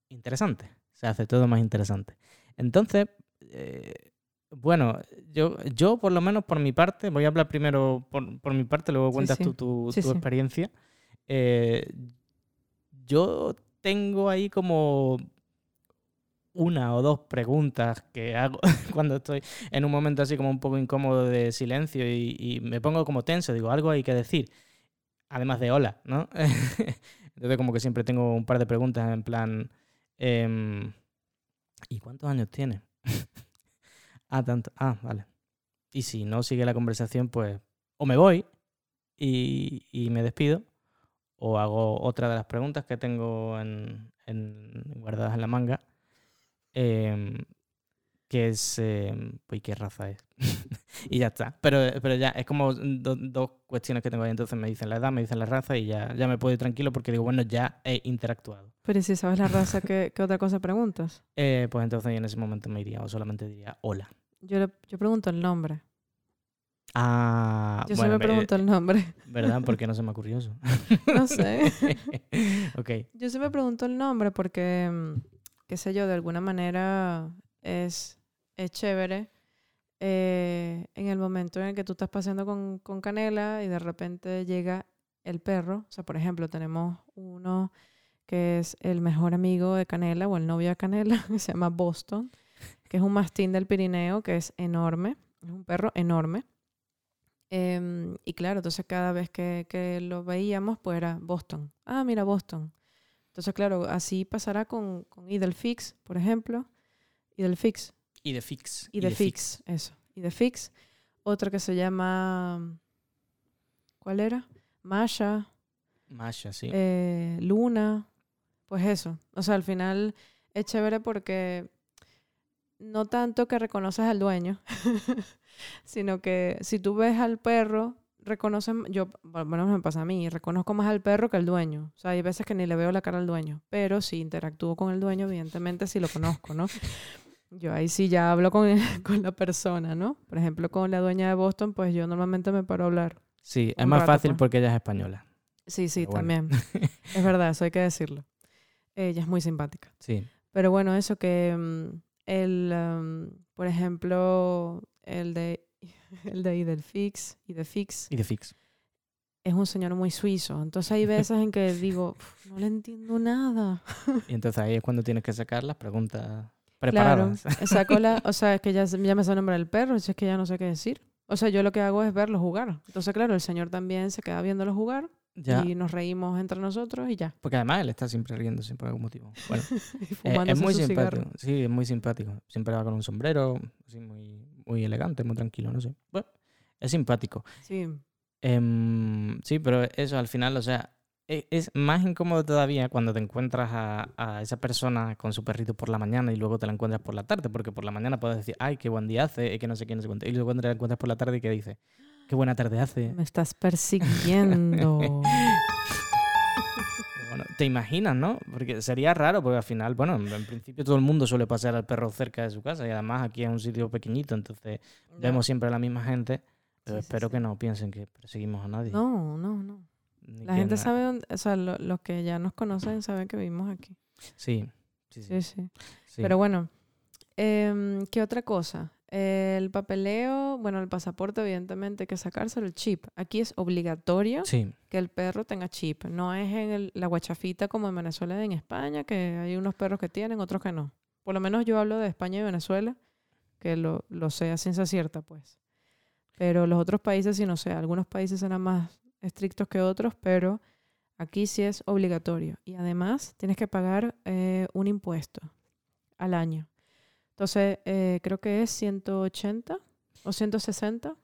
interesante. Se hace todo más interesante. Entonces, eh, bueno, yo, yo por lo menos por mi parte, voy a hablar primero por, por mi parte, luego cuentas sí. tú tu, Sí, tu experiencia. Eh, yo tengo ahí como una o dos preguntas que hago <laughs> cuando estoy en un momento así como un poco incómodo de silencio y, me pongo como tenso, digo, algo hay que decir, además de hola, ¿no? <laughs> Entonces como que siempre tengo un par de preguntas en plan, em, ¿y cuántos años tiene? <laughs> ah, tanto, ah, vale. Y si no sigue la conversación, pues o me voy y, y me despido, o hago otra de las preguntas que tengo en, en- guardadas en la manga, em, que es, em, pues, ¿qué raza es? <laughs> y ya está. Pero, pero ya, es como do- dos cuestiones que tengo ahí. Entonces me dicen la edad, me dicen la raza y ya, ya me puedo ir tranquilo porque digo, bueno, ya he interactuado. Pero ¿y si sabes la <laughs> raza, ¿qué, qué otra cosa preguntas? Eh, pues entonces en ese momento me iría o solamente diría hola. Yo, le- yo pregunto el nombre. Ah, Yo bueno, siempre pregunto el nombre. <laughs> ¿verdad? Porque no se me ocurrió eso. No sé. ok. Yo siempre pregunto el nombre porque, mm, qué sé yo, de alguna manera es, es chévere eh, en el momento en el que tú estás paseando con, con Canela y de repente llega el perro. O sea, por ejemplo, tenemos uno que es el mejor amigo de Canela o el novio de Canela, <laughs> que se llama Boston, que es un mastín del Pirineo que es enorme, es un perro enorme. Em, y claro, entonces cada vez que, que lo veíamos, pues era Boston. Ah, mira, Boston. Entonces, claro, así pasará con, con Idelfix, por ejemplo. Idelfix. Y de fix. Idefix, eso. Idefix. Otra que se llama... ¿Cuál era? Masha, Masha, sí. eh, Luna. Pues eso. O sea, al final es chévere porque no tanto que reconoces al dueño, <laughs> sino que si tú ves al perro, reconoces, yo, bueno, me pasa a mí, reconozco más al perro que al dueño. O sea, hay veces que ni le veo la cara al dueño, pero si interactúo con el dueño, evidentemente sí lo conozco, ¿no? Yo ahí sí ya hablo con, <laughs> con la persona, ¿no? Por ejemplo, con la dueña de Boston, pues yo normalmente me paro a hablar. sí, es más rato, fácil pues. porque ella es española. Sí, sí, bueno. también. <laughs> es verdad, eso hay que decirlo. Ella es muy simpática. Sí. Pero bueno, eso que mm, el, um, por ejemplo, el de <laughs> el de Idelfix, Idefix, Y de fix. es un señor muy suizo. Entonces hay veces en que <laughs> digo, "Uf, no le entiendo nada. Y entonces ahí es cuando tienes que sacar las preguntas Claro, preparadas. saco la, o sea, es que ya, ya me sé el nombre del perro, si es que ya no sé qué decir. O sea, yo lo que hago es verlo jugar. Entonces, claro, el señor también se queda viéndolo jugar Ya. y nos reímos entre nosotros y ya. Porque además él está siempre riéndose por algún motivo. Bueno, <laughs> Y eh, es muy simpático. cigarro. Sí, es muy simpático. Siempre va con un sombrero, así muy, muy elegante, muy tranquilo, no sé. Bueno, es simpático. Sí, Em, sí, pero eso al final, o sea, e- es más incómodo todavía cuando te encuentras a, a esa persona con su perrito por la mañana y luego te la encuentras por la tarde, porque por la mañana puedes decir, ay, qué buen día hace, y que no sé quién, no sé cuánto. Y luego te la encuentras por la tarde y que dice, qué buena tarde hace. me estás persiguiendo. <laughs> Bueno, te imaginas, ¿no? Porque sería raro, porque al final, bueno, en, principio todo el mundo suele pasear al perro cerca de su casa y además aquí es un sitio pequeñito, entonces vemos siempre a la misma gente. Pero Sí, espero sí. que no piensen que perseguimos a nadie. No, no, no. ni La gente sabe, dónde- o sea, lo- los que ya nos conocen saben que vivimos aquí. Sí, sí, sí. Sí, sí. sí. Pero bueno, em, ¿qué otra cosa? El papeleo, bueno, el pasaporte evidentemente hay que sacárselo, el chip. Aquí es obligatorio Sí, que el perro tenga chip. No es en el- la guachafita como en Venezuela y en España, que hay unos perros que tienen, otros que no. Por lo menos yo hablo de España y Venezuela, que lo, lo sé a ciencia cierta, pues. Pero los otros países sí no sé. Algunos países serán más estrictos que otros, pero aquí sí es obligatorio. Y además tienes que pagar eh, un impuesto al año. Entonces, eh, creo que es 180 o 160.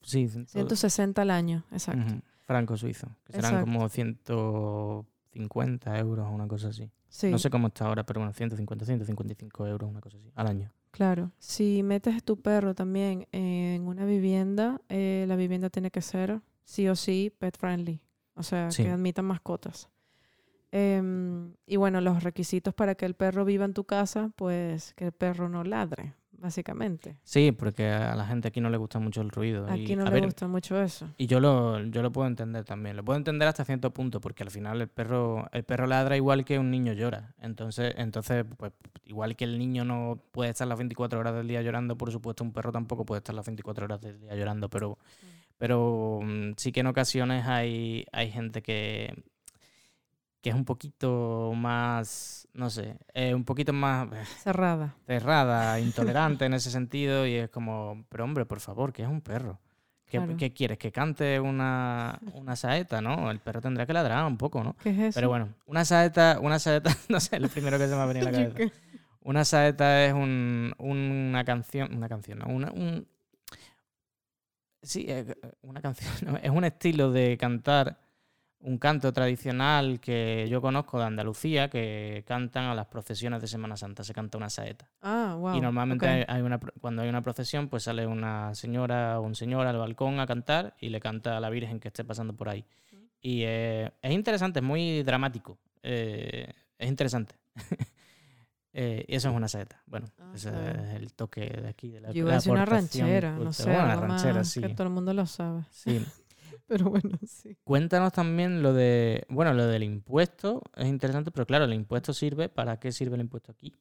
sí. ciento- 160 al año, exacto. Franco suizo. Que serán Exacto. como 150 euros o una cosa así. Sí. No sé cómo está ahora, pero bueno, 150, 155 euros, una cosa así, al año. Claro, si metes tu perro también en una vivienda, eh, la vivienda tiene que ser sí o sí pet friendly, o sea, Sí. que admitan mascotas. Em, y bueno, los requisitos para que el perro viva en tu casa, pues que el perro no ladre, básicamente. Sí, porque a la gente aquí no le gusta mucho el ruido. Aquí y, no le ver, gusta mucho eso. Y yo lo, yo lo puedo entender también. Lo puedo entender hasta cierto punto, porque al final el perro, el perro ladra igual que un niño llora. Entonces, entonces, pues, igual que el niño no puede estar las 24 horas del día llorando, por supuesto, un perro tampoco puede estar las 24 horas del día llorando. Pero, pero mm, sí que en ocasiones hay, hay gente que, que es un poquito más, no sé, eh, un poquito más Cerrada. cerrada, intolerante en <laughs> ese sentido, y es como, pero hombre, por favor, que es un perro. ¿Qué, Claro. qué quieres? ¿Que cante una, una saeta, no? El perro tendrá que ladrar un poco, ¿no? ¿Qué es eso? Pero bueno, una saeta, una saeta, <laughs> no sé, lo primero que se me ha venido a la <laughs> cabeza. Una saeta es un, una canción, una canción, no, una, un... Sí, eh, una canción, no, es un estilo de cantar un canto tradicional que yo conozco de Andalucía, que cantan a las procesiones de Semana Santa, se canta una saeta. Ah, wow. Y normalmente hay, una, cuando hay una procesión, pues sale una señora o un señor al balcón a cantar y le canta a la Virgen que esté pasando por ahí. Y eh, es interesante, es muy dramático. eh, es interesante. <laughs> Eh, y eso es una saeta. Bueno, Ah, ese claro. es el toque de aquí. De la, Yo iba a decir una ranchera, no sé, Bueno, una ranchera, más sí. que todo el mundo lo sabe. sí. <laughs> Pero bueno, <laughs> sí. Cuéntanos también lo de, bueno, lo del impuesto. Es interesante, pero claro, el impuesto sirve. ¿Para qué sirve el impuesto aquí?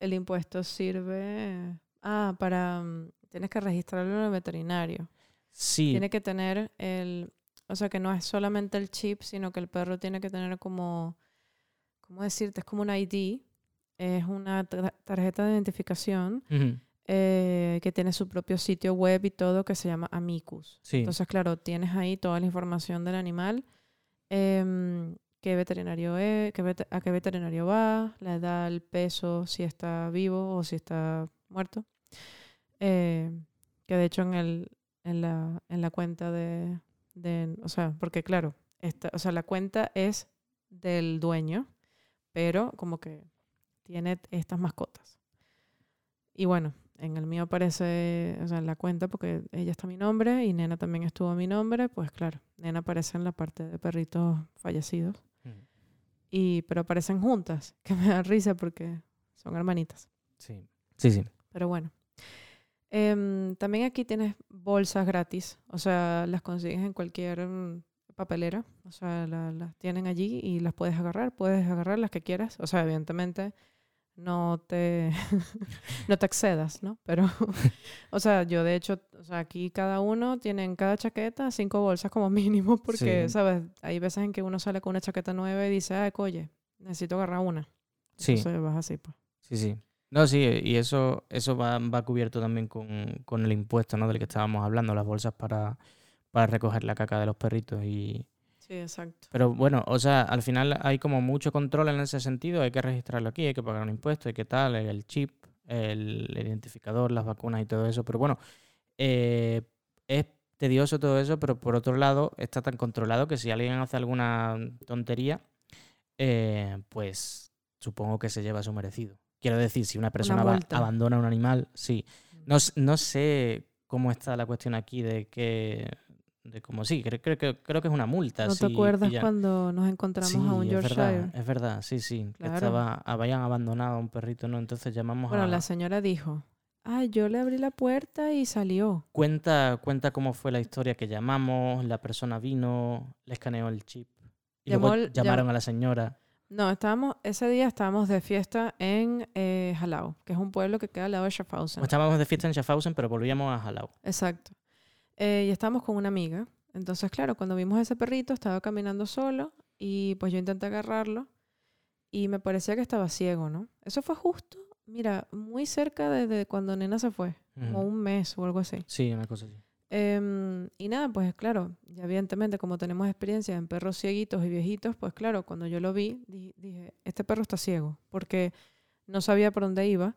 El impuesto sirve... Ah, para... mm, Tienes que registrarlo en el veterinario. Sí, Tiene que tener el... O sea, que no es solamente el chip, sino que el perro tiene que tener como... ¿Cómo decirte? Es como un ID. Es una tarjeta de identificación ujú, eh, que tiene su propio sitio web y todo que se llama Amicus. sí. Entonces, claro, tienes ahí toda la información del animal, em, qué veterinario es, qué a qué veterinario va, la edad, el peso, si está vivo o si está muerto. Eh, que de hecho en el en la, en la cuenta de, de- o sea, porque claro, esta, o sea, la cuenta es del dueño, pero como que tiene estas mascotas. Y bueno, en el mío aparece, o sea, en la cuenta, porque ella está a mi nombre y Nena también estuvo a mi nombre, pues claro, Nena aparece en la parte de perritos fallecidos. ujú, Y, pero aparecen juntas, <laughs> que me da risa porque son hermanitas. Sí, sí, sí. Pero bueno. Em, también aquí tienes bolsas gratis, o sea, las consigues en cualquier mm, papelera, o sea, la- las tienen allí y las puedes agarrar, puedes agarrar las que quieras, o sea, evidentemente no te, <laughs> no te excedas, ¿no? Pero, <laughs> o sea, yo de hecho, o sea, aquí cada uno tiene en cada chaqueta cinco bolsas como <laughs> mínimo, porque, Sí. ¿sabes? Hay veces en que uno sale con una chaqueta nueva y dice, ay, oye, necesito agarrar una. Sí. Entonces vas así, pues. Sí, sí. No, sí, y eso, eso va, va cubierto también con, con el impuesto, ¿no? Del que estábamos hablando, las bolsas para, para recoger la caca de los perritos. Y... Sí, exacto. Pero bueno, o sea, al final hay como mucho control en ese sentido, hay que registrarlo aquí, hay que pagar un impuesto, y qué tal, el chip, el, identificador, las vacunas y todo eso. Pero bueno, eh, es tedioso todo eso, pero por otro lado está tan controlado que si alguien hace alguna tontería, eh, pues supongo que se lleva su merecido. Quiero decir, si una persona va- multa. abandona un animal, sí. No, s- no sé cómo está la cuestión aquí de que, de cómo sí, creo, creo, que- creo que es una multa. ¿No te acuerdas cuando nos encontramos a un Sí, es Yorkshire? verdad, es verdad, sí, sí. que Claro. Estaba, habían abandonado a un perrito, ¿no? Entonces llamamos Bueno, a... la señora dijo, ah, yo le abrí la puerta y salió. Cuenta, cuenta cómo fue la historia que llamamos, la persona vino, le escaneó el chip. Y Llamó luego llamaron a la señora. No, estábamos, ese día estábamos de fiesta en eh, Halau, que es un pueblo que queda al lado de Schaffhausen. Estábamos de fiesta en Schaffhausen, pero volvíamos a Halau. Exacto. Eh, y estábamos con una amiga. Entonces, claro, cuando vimos ese perrito, estaba caminando solo y pues yo intenté agarrarlo y me parecía que estaba ciego, ¿no? Eso fue justo, mira, muy cerca de, de cuando Nena se fue, como Ujú. un mes o algo así. Sí, una cosa así. Em, y nada, pues claro, ya evidentemente como tenemos experiencia en perros cieguitos y viejitos, pues claro, cuando yo lo vi, di- dije, este perro está ciego, porque no sabía por dónde iba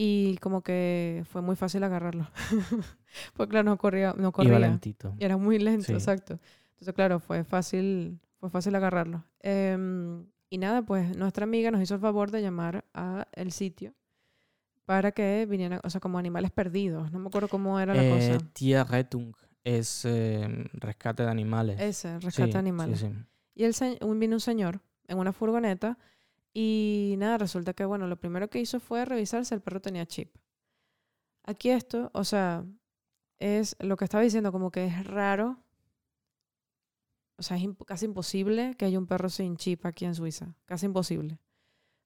y como que fue muy fácil agarrarlo. <laughs> pues claro, no corría, no corría. Iba lentito. Y era muy lento, Sí. exacto. Entonces, claro, fue fácil, fue fácil agarrarlo. Em, y nada, pues nuestra amiga nos hizo el favor de llamar a el sitio para que vinieran, o sea, como animales perdidos. No me acuerdo cómo era la Eh, cosa. Tierrettung es eh, rescate de animales. Ese, rescate Sí, de animales. Sí. Y el vino un señor en una furgoneta y nada, resulta que, bueno, lo primero que hizo fue revisar si el perro tenía chip. Aquí esto, o sea, es lo que estaba diciendo, como que es raro, o sea, es casi imposible que haya un perro sin chip aquí en Suiza, casi imposible.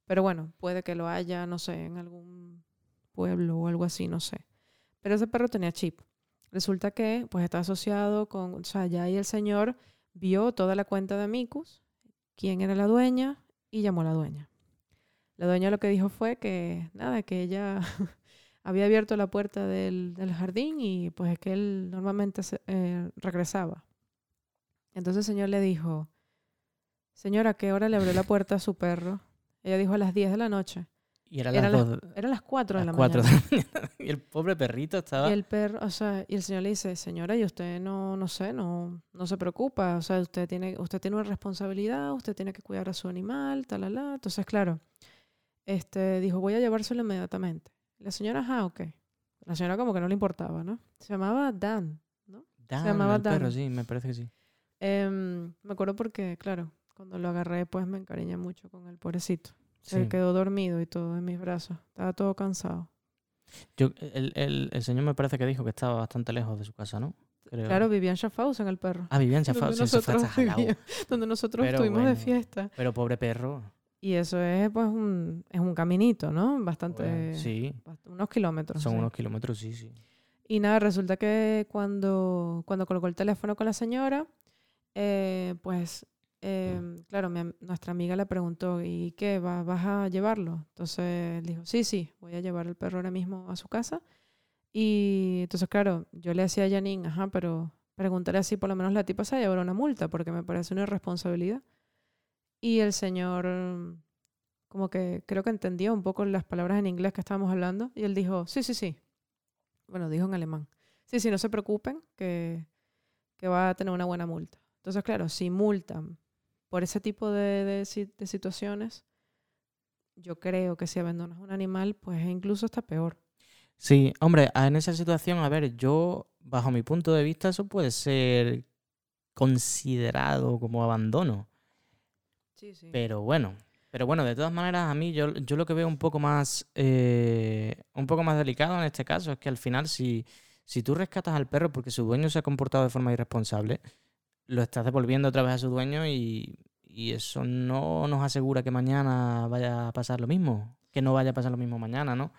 Pero bueno, puede que lo haya, no sé, en algún pueblo o algo así, no sé. Pero ese perro tenía chip. Resulta que, pues, está asociado con, o sea, ya ahí el señor vio toda la cuenta de Micus, quién era la dueña, y llamó a la dueña. La dueña lo que dijo fue que, nada, que ella <laughs> había abierto la puerta del, del jardín y pues es que él normalmente eh, regresaba. Entonces el señor le dijo, señora, ¿a qué hora le abrió la puerta a su perro? Ella dijo a las 10 de la noche. Y eran Eran las eran las 4 de las la cuatro mañana. de la mañana. <laughs> Y el pobre perrito estaba... Y el perro, o sea, y el señor le dice, señora, y usted no, no sé, no, no se preocupa, o sea, usted tiene, usted tiene una responsabilidad, usted tiene que cuidar a su animal, talala. Entonces, claro, este, dijo, voy a llevárselo inmediatamente. La señora, ajá, ok. La señora como que no le importaba, ¿no? Se llamaba Dan, ¿no? Dan, llamaba el perro, Dan. sí, me parece que sí. Em, me acuerdo porque, claro, cuando lo agarré, pues me encariñé mucho con el pobrecito. Sí. Se quedó dormido y todo en mis brazos. Estaba todo cansado. Yo, el, el- el señor me parece que dijo que estaba bastante lejos de su casa, ¿no? Creo. Claro, vivía en Schaffhausen el perro. Ah, vivía en <laughs> donde Schaffhausen, se fue hasta vivíamos, donde nosotros Pero estuvimos de bueno. fiesta. Pero pobre perro. Y eso es pues un, es un caminito, ¿no? Bastante, Bueno, sí, unos kilómetros. son sí. unos kilómetros, sí, sí. Y nada, resulta que cuando, cuando colocó el teléfono con la señora, eh, pues, eh, claro, mi nuestra amiga le preguntó, ¿y qué? ¿Va- ¿Vas a llevarlo? Entonces él dijo, sí, sí, voy a llevar el perro ahora mismo a su casa. Y entonces, claro, yo le decía a Janine, ajá, pero preguntaré así, por lo menos la tipa se va a llevar una multa, porque me parece una irresponsabilidad. Y el señor, como que creo que entendió un poco las palabras en inglés que estábamos hablando, y él dijo, sí, sí, sí. Bueno, dijo en alemán. Sí, sí, no se preocupen, que, que va a tener una buena multa. Entonces, claro, si multan por ese tipo de, de si- de situaciones, yo creo que si abandonas un animal, pues incluso está peor. Sí, hombre, a- en esa situación, a ver, yo, bajo mi punto de vista, eso puede ser considerado como abandono. Sí, sí. Pero bueno, pero bueno, de todas maneras, a mí yo, yo lo que veo un poco más eh, un poco más delicado en este caso es que al final si, si tú rescatas al perro porque su dueño se ha comportado de forma irresponsable, lo estás devolviendo otra vez a su dueño y, y eso no nos asegura que mañana vaya a pasar lo mismo, que no vaya a pasar lo mismo mañana, ¿no?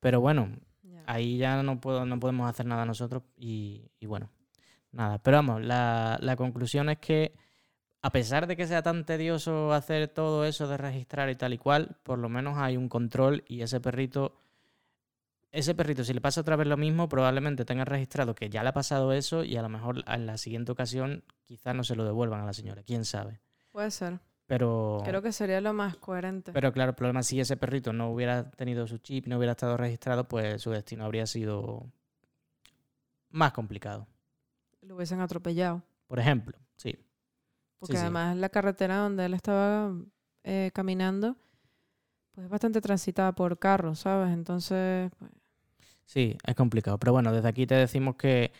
Pero bueno, ahí ya no, puedo, no podemos hacer nada nosotros y, y bueno, nada. Pero vamos, la, la conclusión es que a pesar de que sea tan tedioso hacer todo eso de registrar y tal y cual, por lo menos hay un control y ese perrito, ese perrito si le pasa otra vez lo mismo, probablemente tenga registrado que ya le ha pasado eso y a lo mejor en la siguiente ocasión quizás no se lo devuelvan a la señora, quién sabe. Puede ser. Pero, Creo que sería lo más coherente. pero claro, el problema es si ese perrito no hubiera tenido su chip, no hubiera estado registrado, pues su destino habría sido más complicado. Lo hubiesen atropellado. Por ejemplo, sí. Porque sí. además la carretera donde él estaba eh, caminando, pues es bastante transitada por carros, ¿sabes? Entonces, pues, Sí, es complicado. Pero bueno, desde aquí te decimos que,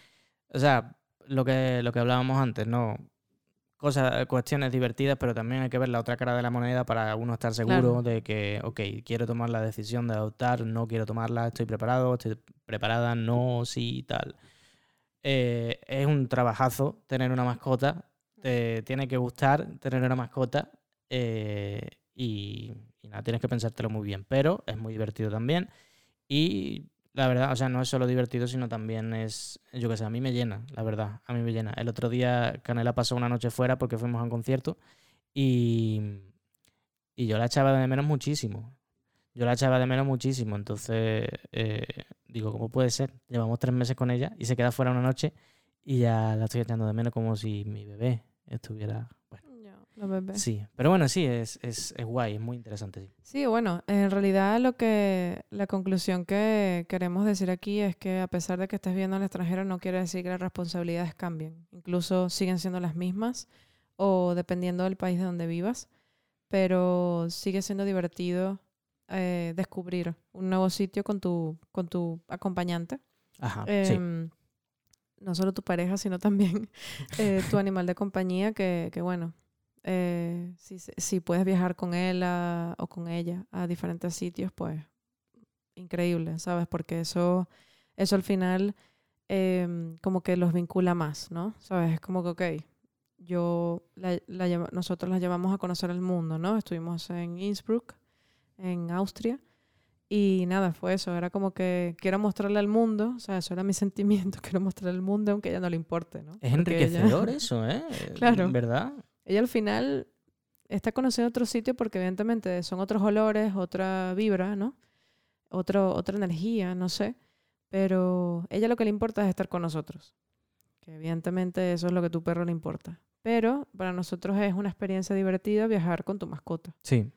o sea, lo que, lo que hablábamos antes, ¿no? cosas, cuestiones divertidas, pero también hay que ver la otra cara de la moneda para uno estar seguro Claro. de que, ok, quiero tomar la decisión de adoptar, no quiero tomarla, estoy preparado, estoy preparada, no, sí, tal. Eh, es un trabajazo tener una mascota, te tiene que gustar tener una mascota eh, y, y nada, tienes que pensártelo muy bien, pero es muy divertido también y la verdad, o sea, no es solo divertido, sino también es, yo qué sé, a mí me llena, la verdad, a mí me llena. El otro día Canela pasó una noche fuera porque fuimos a un concierto y, y yo la echaba de menos muchísimo. Yo la echaba de menos muchísimo, entonces eh, digo, ¿cómo puede ser? Llevamos tres meses con ella y se queda fuera una noche y ya la estoy echando de menos como si mi bebé estuviera... Los bebés. sí, pero bueno, sí, es, es, es guay, es muy interesante. Sí. Sí, bueno, en realidad lo que la conclusión que queremos decir aquí es que a pesar de que estés viendo al extranjero no quiere decir que las responsabilidades cambien. Incluso siguen siendo las mismas o dependiendo del país de donde vivas, pero sigue siendo divertido eh, descubrir un nuevo sitio con tu con tu acompañante. Ajá, sí. Em, No solo tu pareja, sino también <laughs> eh, tu animal de compañía, que, que bueno, eh, si, si puedes viajar con él a- o con ella a diferentes sitios, pues increíble, ¿sabes? Porque eso, eso al final em, como que los vincula más, ¿no? ¿Sabes? Es como que, ok, yo, la- la nosotros la llevamos a conocer el mundo, ¿no? Estuvimos en Innsbruck, en Austria. Y nada, fue eso. Era como que quiero mostrarle al mundo. O sea, eso era mi <laughs> sentimiento. Quiero mostrarle al mundo aunque a ella no le importe, ¿no? Es Porque ella- enriquecedor eso, ¿eh? <laughs> Claro. ¿Verdad? Ella al final está conociendo otro sitio porque evidentemente son otros olores, otra vibra, ¿no? Otro, otra energía, no sé. Pero ella lo que le importa es estar con nosotros. Que evidentemente eso es lo que a tu perro le importa. Pero para nosotros es una experiencia divertida viajar con tu mascota. Sí.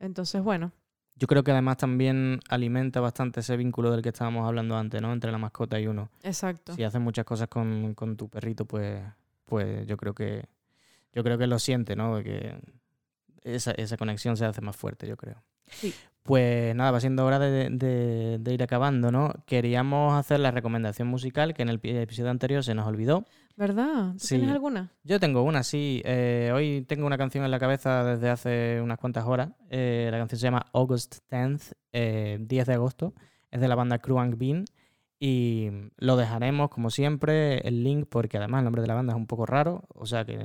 Entonces, bueno, Yo creo que además también alimenta bastante ese vínculo del que estábamos hablando antes, ¿no? Entre la mascota y uno. exacto. Si haces muchas cosas con, con tu perrito, pues, pues yo creo que yo creo que lo siente, ¿no? Que esa, esa conexión se hace más fuerte, yo creo. Sí. Pues nada, va siendo hora de, de- de ir acabando, ¿no? Queríamos hacer la recomendación musical que en el pi- episodio anterior se nos olvidó. ¿Verdad? ¿Tú Sí. tienes alguna? Yo tengo una, sí. Eh, hoy tengo una canción en la cabeza desde hace unas cuantas horas. Eh, la canción se llama August 10th, eh, 10 de agosto. Es de la banda Kruang Bean. Y lo dejaremos, como siempre, el link, porque además el nombre de la banda es un poco raro. O sea que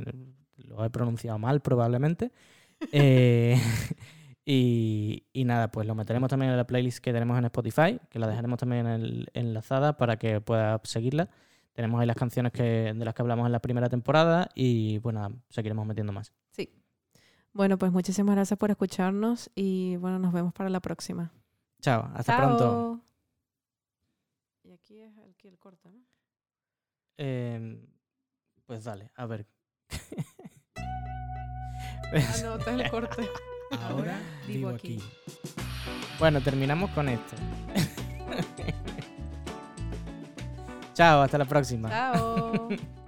lo he pronunciado mal, probablemente. <laughs> Eh, y, y nada, pues lo meteremos también en la playlist que tenemos en Spotify, que la dejaremos también en- enlazada para que puedas seguirla. Tenemos ahí las canciones que, de las que hablamos en la primera temporada y bueno, seguiremos metiendo más. Sí. Bueno, pues muchísimas gracias por escucharnos y bueno, nos vemos para la próxima. Chao, hasta pronto. Chao. Y aquí es aquí el corte, ¿no? Eh, pues dale, a ver. <laughs> Ah, no, este es el corte. <laughs> Ahora vivo aquí. Bueno, terminamos con esto. <laughs> Chao, hasta la próxima. Chao. <laughs>